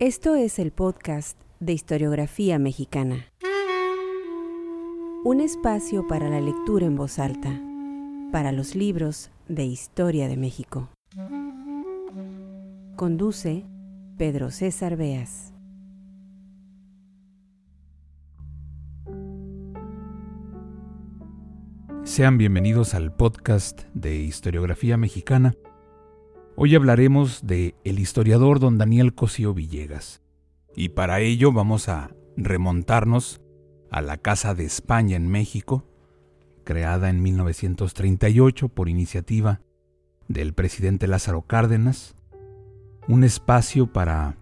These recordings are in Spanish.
Esto es el podcast de historiografía mexicana. Un espacio para la lectura en voz alta, para los libros de historia de México. Conduce Pedro César Beas. Sean bienvenidos al podcast de historiografía mexicana. Hoy hablaremos de el historiador don Daniel Cosío Villegas. Y para ello vamos a remontarnos a la Casa de España en México, creada en 1938 por iniciativa del presidente Lázaro Cárdenas, un espacio para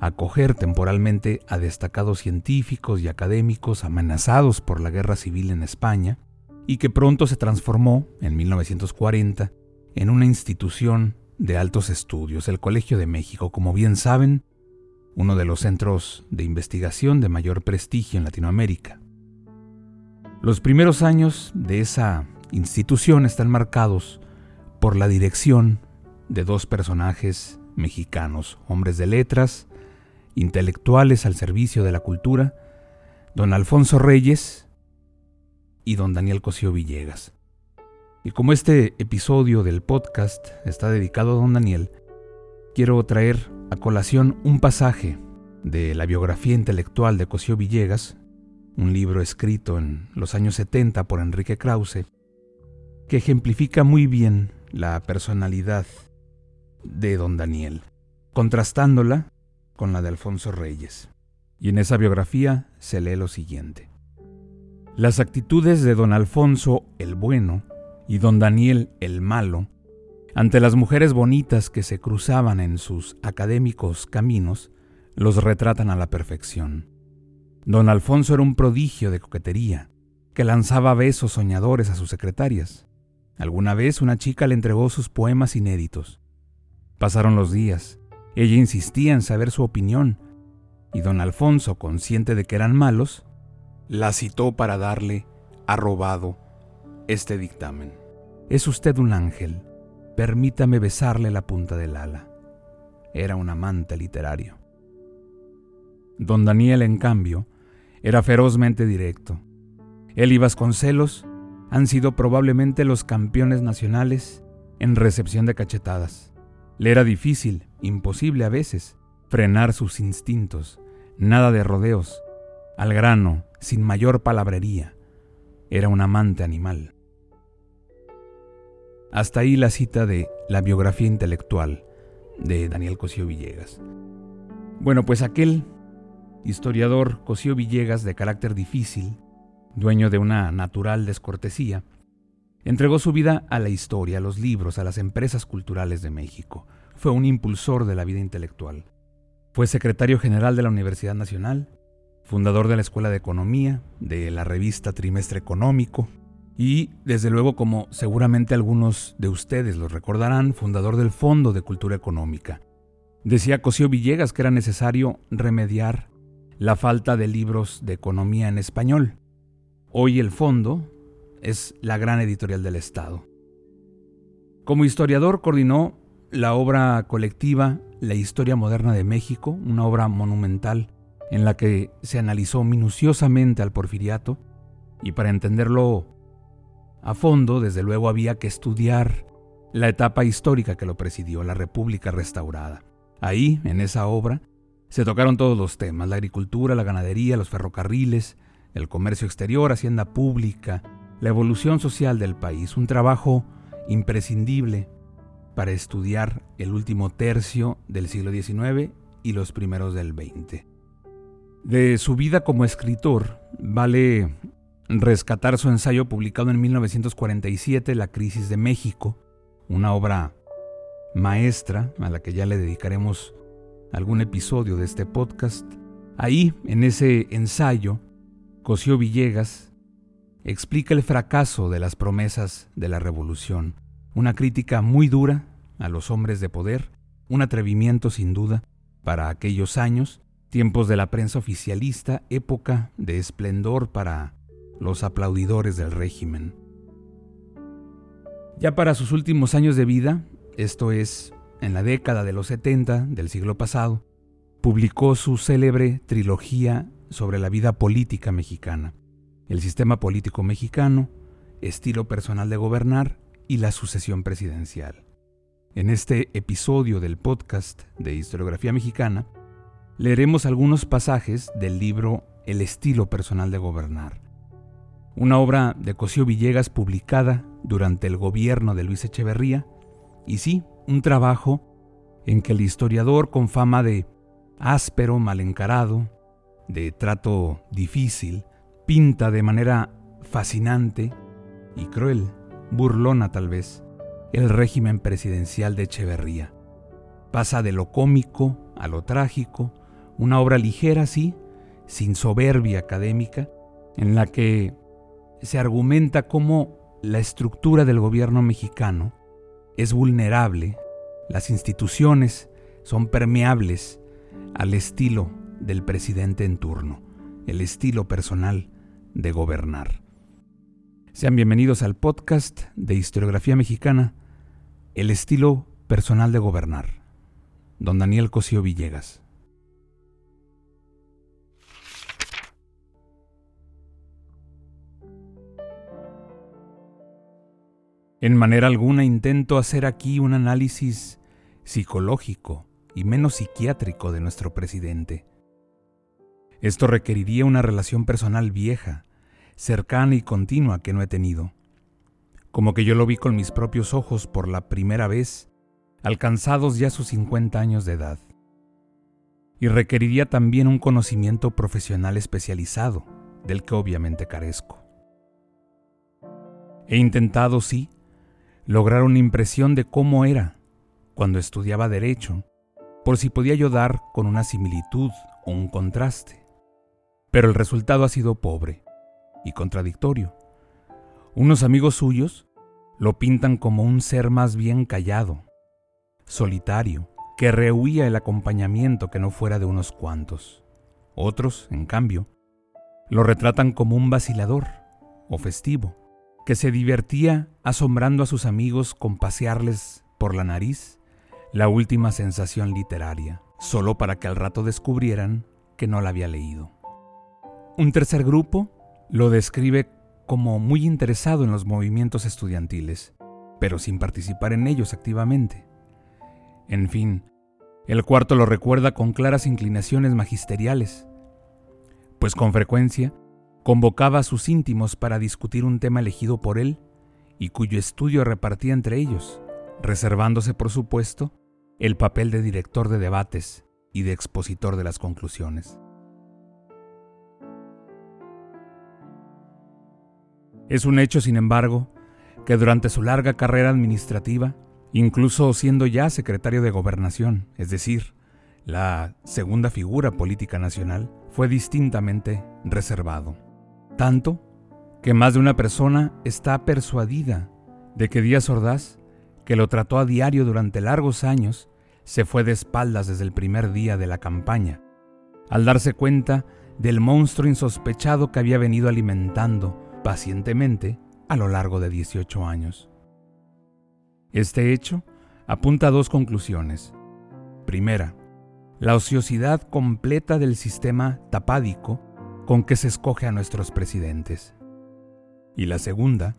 acoger temporalmente a destacados científicos y académicos amenazados por la guerra civil en España, y que pronto se transformó, en 1940, en una institución de altos estudios, el Colegio de México, como bien saben, uno de los centros de investigación de mayor prestigio en Latinoamérica. Los primeros años de esa institución están marcados por la dirección de dos personajes mexicanos, hombres de letras, intelectuales al servicio de la cultura, don Alfonso Reyes y don Daniel Cosío Villegas. Y como este episodio del podcast está dedicado a don Daniel, quiero traer a colación un pasaje de la biografía intelectual de Cosío Villegas, un libro escrito en los años 70 por Enrique Krause, que ejemplifica muy bien la personalidad de don Daniel, contrastándola con la de Alfonso Reyes. Y en esa biografía se lee lo siguiente. Las actitudes de don Alfonso el Bueno y don Daniel el malo, ante las mujeres bonitas que se cruzaban en sus académicos caminos, los retratan a la perfección. Don Alfonso era un prodigio de coquetería, que lanzaba besos soñadores a sus secretarias. Alguna vez una chica le entregó sus poemas inéditos. Pasaron los días. Ella insistía en saber su opinión, y don Alfonso, consciente de que eran malos, la citó para darle, arrobado, este dictamen. Es usted un ángel, permítame besarle la punta del ala. Era un amante literario. Don Daniel, en cambio, era ferozmente directo. Él y Vasconcelos han sido probablemente los campeones nacionales en recepción de cachetadas. Le era difícil, imposible a veces, frenar sus instintos, nada de rodeos, al grano, sin mayor palabrería. Era un amante animal. Hasta ahí la cita de la biografía intelectual de Daniel Cosío Villegas. Bueno, pues aquel historiador Cosío Villegas de carácter difícil, dueño de una natural descortesía, entregó su vida a la historia, a los libros, a las empresas culturales de México. Fue un impulsor de la vida intelectual. Fue secretario general de la Universidad Nacional, fundador de la Escuela de Economía, de la revista Trimestre Económico, y, desde luego, como seguramente algunos de ustedes lo recordarán, fundador del Fondo de Cultura Económica. Decía Cosío Villegas que era necesario remediar la falta de libros de economía en español. Hoy el fondo es la gran editorial del Estado. Como historiador coordinó la obra colectiva La Historia Moderna de México, una obra monumental en la que se analizó minuciosamente al porfiriato, y para entenderlo a fondo, desde luego había que estudiar la etapa histórica que lo presidió, la República restaurada. Ahí, en esa obra, se tocaron todos los temas, la agricultura, la ganadería, los ferrocarriles, el comercio exterior, hacienda pública, la evolución social del país, un trabajo imprescindible para estudiar el último tercio del siglo XIX y los primeros del XX. De su vida como escritor vale rescatar su ensayo publicado en 1947, La crisis de México, una obra maestra a la que ya le dedicaremos algún episodio de este podcast. Ahí, en ese ensayo, Cosío Villegas explica el fracaso de las promesas de la revolución, una crítica muy dura a los hombres de poder, un atrevimiento sin duda para aquellos años, tiempos de la prensa oficialista, época de esplendor para los aplaudidores del régimen. Ya para sus últimos años de vida, esto es, en la década de los 70 del siglo pasado, publicó su célebre trilogía sobre la vida política mexicana, el sistema político mexicano, estilo personal de gobernar y la sucesión presidencial. En este episodio del podcast de historiografía mexicana, leeremos algunos pasajes del libro El estilo personal de gobernar, una obra de Cosío Villegas publicada durante el gobierno de Luis Echeverría, y sí, un trabajo en que el historiador con fama de áspero, mal encarado, de trato difícil, pinta de manera fascinante y cruel, burlona tal vez, el régimen presidencial de Echeverría. Pasa de lo cómico a lo trágico, una obra ligera, sí, sin soberbia académica, en la que se argumenta cómo la estructura del gobierno mexicano es vulnerable, las instituciones son permeables al estilo del presidente en turno, el estilo personal de gobernar. Sean bienvenidos al podcast de historiografía mexicana, el estilo personal de gobernar. Don Daniel Cosío Villegas. En manera alguna intento hacer aquí un análisis psicológico y menos psiquiátrico de nuestro presidente. Esto requeriría una relación personal vieja, cercana y continua que no he tenido. Como que yo lo vi con mis propios ojos por la primera vez, alcanzados ya sus 50 años de edad. Y requeriría también un conocimiento profesional especializado, del que obviamente carezco. He intentado, sí, lograr una impresión de cómo era cuando estudiaba derecho, por si podía yo dar con una similitud o un contraste. Pero el resultado ha sido pobre y contradictorio. Unos amigos suyos lo pintan como un ser más bien callado, solitario, que rehuía el acompañamiento que no fuera de unos cuantos. Otros, en cambio, lo retratan como un vacilador o festivo, que se divertía asombrando a sus amigos con pasearles por la nariz la última sensación literaria, solo para que al rato descubrieran que no la había leído. Un tercer grupo lo describe como muy interesado en los movimientos estudiantiles, pero sin participar en ellos activamente. En fin, el cuarto lo recuerda con claras inclinaciones magisteriales, pues con frecuencia convocaba a sus íntimos para discutir un tema elegido por él y cuyo estudio repartía entre ellos, reservándose, por supuesto, el papel de director de debates y de expositor de las conclusiones. Es un hecho, sin embargo, que durante su larga carrera administrativa, incluso siendo ya secretario de gobernación, es decir, la segunda figura política nacional, fue distintamente reservado. Tanto que más de una persona está persuadida de que Díaz Ordaz, que lo trató a diario durante largos años, se fue de espaldas desde el primer día de la campaña, al darse cuenta del monstruo insospechado que había venido alimentando pacientemente a lo largo de 18 años. Este hecho apunta a dos conclusiones. Primera, la ociosidad completa del sistema tapádico con que se escoge a nuestros presidentes. Y la segunda,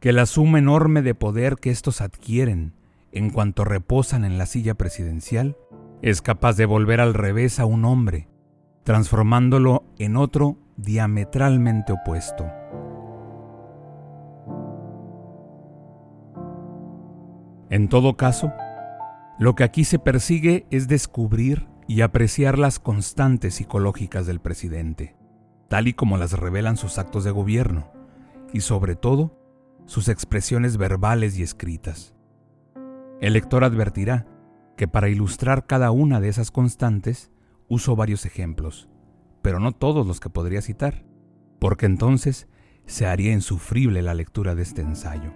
que la suma enorme de poder que estos adquieren en cuanto reposan en la silla presidencial, es capaz de volver al revés a un hombre, transformándolo en otro diametralmente opuesto. En todo caso, lo que aquí se persigue es descubrir y apreciar las constantes psicológicas del presidente, tal y como las revelan sus actos de gobierno, y sobre todo, sus expresiones verbales y escritas. El lector advertirá que para ilustrar cada una de esas constantes uso varios ejemplos, pero no todos los que podría citar, porque entonces se haría insufrible la lectura de este ensayo.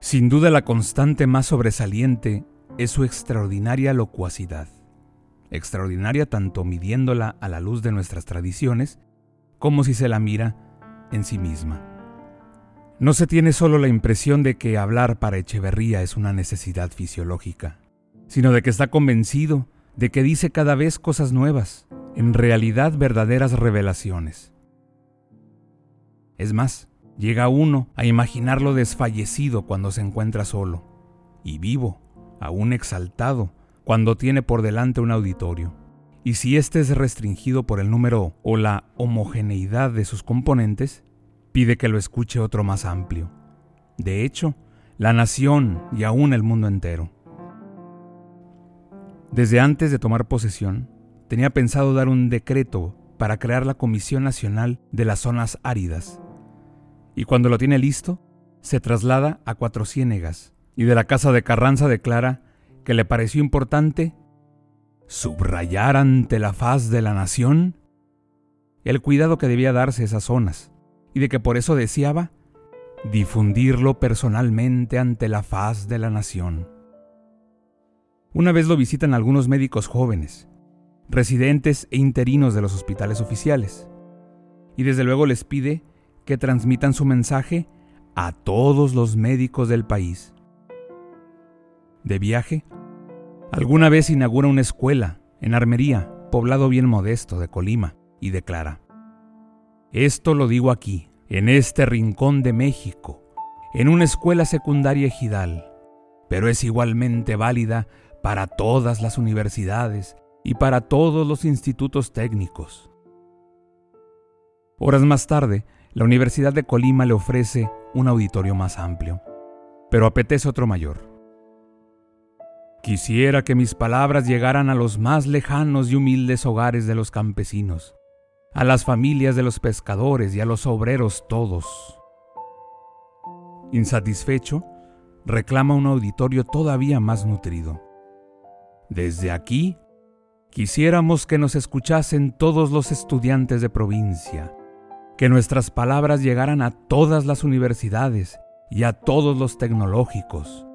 Sin duda la constante más sobresaliente es su extraordinaria locuacidad, extraordinaria tanto midiéndola a la luz de nuestras tradiciones como si se la mira en sí misma. No se tiene solo la impresión de que hablar para Echeverría es una necesidad fisiológica, sino de que está convencido de que dice cada vez cosas nuevas, en realidad verdaderas revelaciones. Es más, llega uno a imaginarlo desfallecido cuando se encuentra solo, y vivo, aún exaltado, cuando tiene por delante un auditorio. Y si éste es restringido por el número o la homogeneidad de sus componentes, pide que lo escuche otro más amplio. De hecho, la nación y aún el mundo entero. Desde antes de tomar posesión, tenía pensado dar un decreto para crear la Comisión Nacional de las Zonas Áridas. Y cuando lo tiene listo, se traslada a Cuatro Ciénegas y de la casa de Carranza declara que le pareció importante subrayar ante la faz de la nación el cuidado que debía darse a esas zonas, y de que por eso deseaba difundirlo personalmente ante la faz de la nación. Una vez lo visitan algunos médicos jóvenes, residentes e interinos de los hospitales oficiales, y desde luego les pide que transmitan su mensaje a todos los médicos del país. De viaje, Alguna vez inaugura una escuela en Armería, poblado bien modesto de Colima, y declara, Esto lo digo aquí, en este rincón de México, en una escuela secundaria ejidal, pero es igualmente válida para todas las universidades y para todos los institutos técnicos. Horas más tarde, la Universidad de Colima le ofrece un auditorio más amplio, pero apetece otro mayor. Quisiera que mis palabras llegaran a los más lejanos y humildes hogares de los campesinos, a las familias de los pescadores y a los obreros todos. Insatisfecho, reclama un auditorio todavía más nutrido. Desde aquí, quisiéramos que nos escuchasen todos los estudiantes de provincia, que nuestras palabras llegaran a todas las universidades y a todos los tecnológicos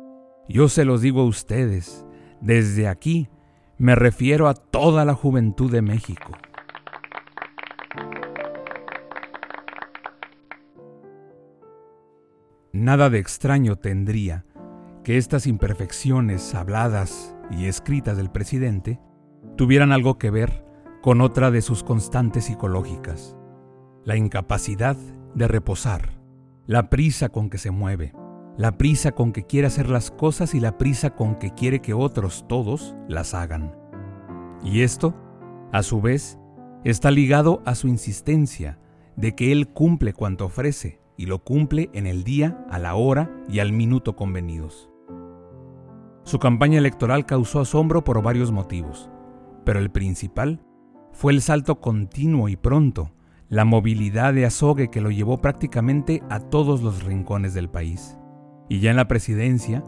yo se los digo a ustedes, desde aquí me refiero a toda la juventud de México. Nada de extraño tendría que estas imperfecciones habladas y escritas del presidente tuvieran algo que ver con otra de sus constantes psicológicas, la incapacidad de reposar, la prisa con que se mueve, la prisa con que quiere hacer las cosas y la prisa con que quiere que otros, todos, las hagan. Y esto, a su vez, está ligado a su insistencia de que Él cumple cuanto ofrece y lo cumple en el día, a la hora y al minuto convenidos. Su campaña electoral causó asombro por varios motivos, pero el principal fue el salto continuo y pronto, la movilidad de azogue que lo llevó prácticamente a todos los rincones del país y ya en la presidencia,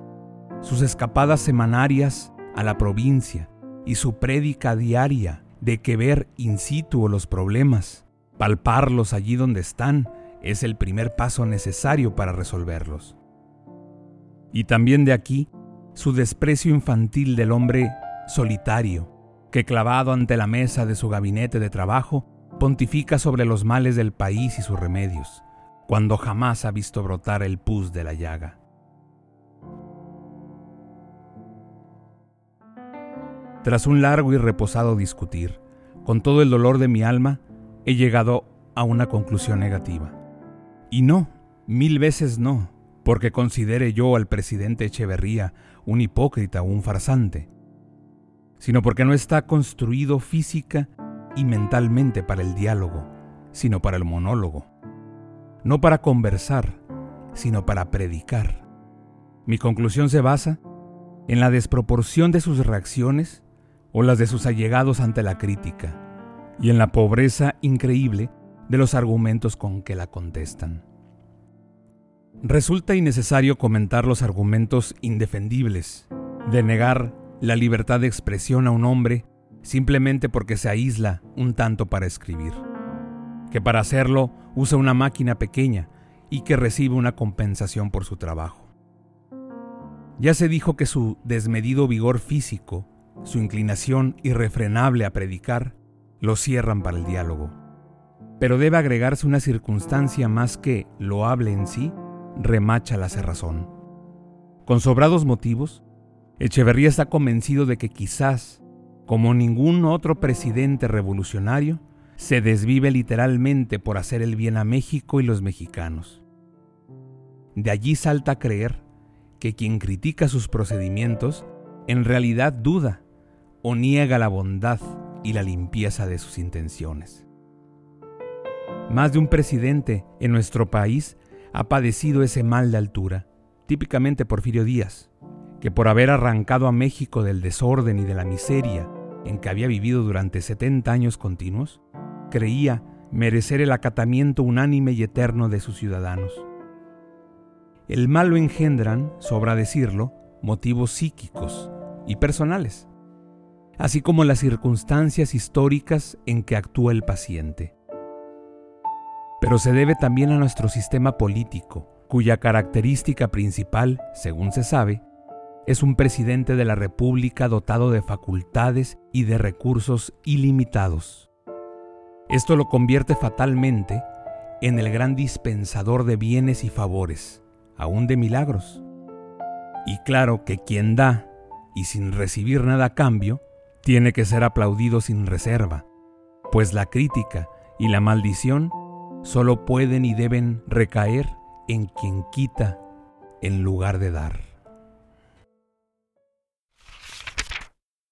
sus escapadas semanarias a la provincia y su prédica diaria de que ver in situ los problemas, palparlos allí donde están, es el primer paso necesario para resolverlos. Y también de aquí su desprecio infantil del hombre solitario, que clavado ante la mesa de su gabinete de trabajo, pontifica sobre los males del país y sus remedios, cuando jamás ha visto brotar el pus de la llaga. Tras un largo y reposado discutir, con todo el dolor de mi alma, he llegado a una conclusión negativa. Y no, mil veces no, porque considere yo al presidente Echeverría un hipócrita o un farsante, sino porque no está construido física y mentalmente para el diálogo, sino para el monólogo. No para conversar, sino para predicar. Mi conclusión se basa en la desproporción de sus reacciones o las de sus allegados ante la crítica, y en la pobreza increíble de los argumentos con que la contestan. Resulta innecesario comentar los argumentos indefendibles de negar la libertad de expresión a un hombre simplemente porque se aísla un tanto para escribir, que para hacerlo usa una máquina pequeña y que recibe una compensación por su trabajo. Ya se dijo que su desmedido vigor físico su inclinación irrefrenable a predicar, lo cierran para el diálogo. Pero debe agregarse una circunstancia más que, loable en sí, remacha la cerrazón. Con sobrados motivos, Echeverría está convencido de que quizás, como ningún otro presidente revolucionario, se desvive literalmente por hacer el bien a México y los mexicanos. De allí salta a creer que quien critica sus procedimientos en realidad duda o niega la bondad y la limpieza de sus intenciones. Más de un presidente en nuestro país ha padecido ese mal de altura, típicamente Porfirio Díaz, que por haber arrancado a México del desorden y de la miseria en que había vivido durante 70 años continuos, creía merecer el acatamiento unánime y eterno de sus ciudadanos. El mal lo engendran, sobra decirlo, motivos psíquicos y personales, así como las circunstancias históricas en que actúa el paciente. Pero se debe también a nuestro sistema político, cuya característica principal, según se sabe, es un presidente de la República dotado de facultades y de recursos ilimitados. Esto lo convierte fatalmente en el gran dispensador de bienes y favores, aún de milagros. Y claro que quien da, y sin recibir nada a cambio, tiene que ser aplaudido sin reserva, pues la crítica y la maldición solo pueden y deben recaer en quien quita en lugar de dar.